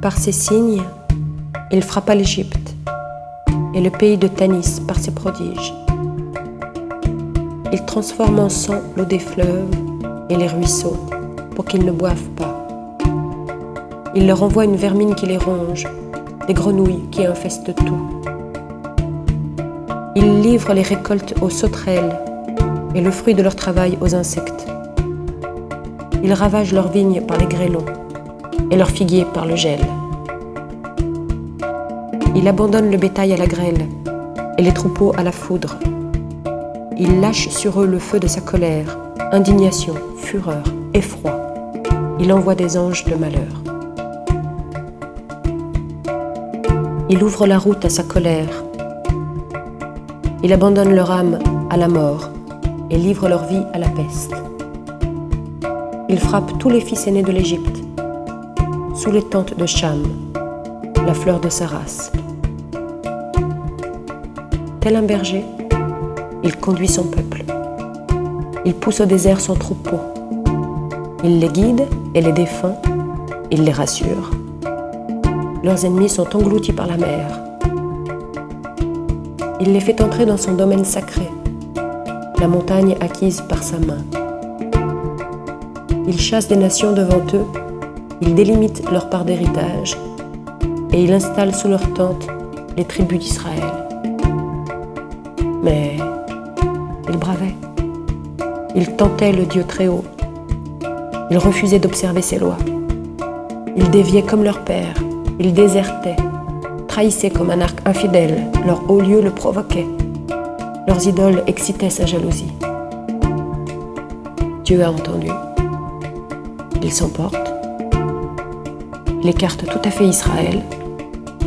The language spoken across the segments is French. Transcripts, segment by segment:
Par ses signes, il frappa l'Égypte et le pays de Tanis par ses prodiges. Il transforme en sang l'eau des fleuves et les ruisseaux pour qu'ils ne boivent pas. Il leur envoie une vermine qui les ronge, des grenouilles qui infestent tout. Il livre les récoltes aux sauterelles et le fruit de leur travail aux insectes. Il ravage leurs vignes par les grêlons et leurs figuiers par le gel. Il abandonne le bétail à la grêle et les troupeaux à la foudre. Il lâche sur eux le feu de sa colère, indignation, fureur, effroi. Il envoie des anges de malheur. Il ouvre la route à sa colère. Il abandonne leur âme à la mort et livre leur vie à la peste. Il frappe tous les fils aînés de l'Égypte, sous les tentes de Cham, la fleur de sa race. Tel un berger, il conduit son peuple. Il pousse au désert son troupeau. Il les guide et les défend. Il les rassure. Leurs ennemis sont engloutis par la mer. Il les fait entrer dans son domaine sacré, la montagne acquise par sa main. Il chasse des nations devant eux, il délimite leur part d'héritage, et il installe sous leur tente les tribus d'Israël. Mais il bravait. Il tentait le Dieu très haut. Il refusait d'observer ses lois. Il déviait comme leur père. Il désertait, trahissait comme un arc infidèle. Leur haut lieu le provoquait. Leurs idoles excitaient sa jalousie. Dieu a entendu. Il s'emporte. Il écarte tout à fait Israël.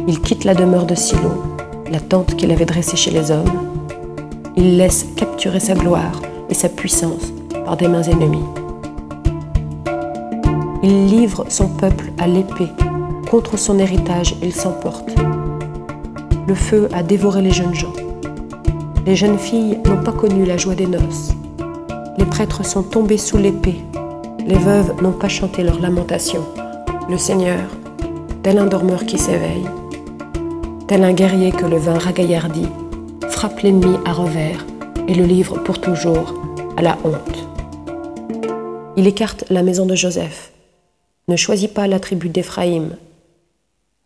Il quitte la demeure de Silo, la tente qu'il avait dressée chez les hommes. Il laisse capturer sa gloire et sa puissance par des mains ennemies. Il livre son peuple à l'épée. Contre son héritage, il s'emporte. Le feu a dévoré les jeunes gens. Les jeunes filles n'ont pas connu la joie des noces. Les prêtres sont tombés sous l'épée. Les veuves n'ont pas chanté leur lamentation. Le Seigneur, tel un dormeur qui s'éveille, tel un guerrier que le vin ragaillardit, frappe l'ennemi à revers et le livre pour toujours à la honte. Il écarte la maison de Joseph, ne choisit pas la tribu d'Éphraïm,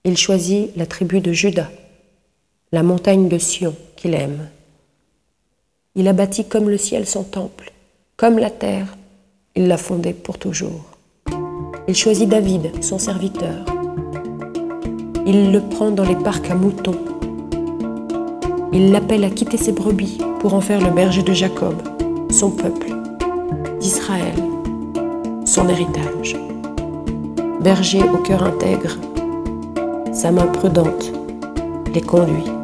il choisit la tribu de Juda, la montagne de Sion qu'il aime. Il a bâti comme le ciel son temple, comme la terre, il l'a fondé pour toujours. Il choisit David, son serviteur. Il le prend dans les parcs à moutons. Il l'appelle à quitter ses brebis pour en faire le berger de Jacob, son peuple, d'Israël, son héritage. Berger au cœur intègre, sa main prudente les conduit.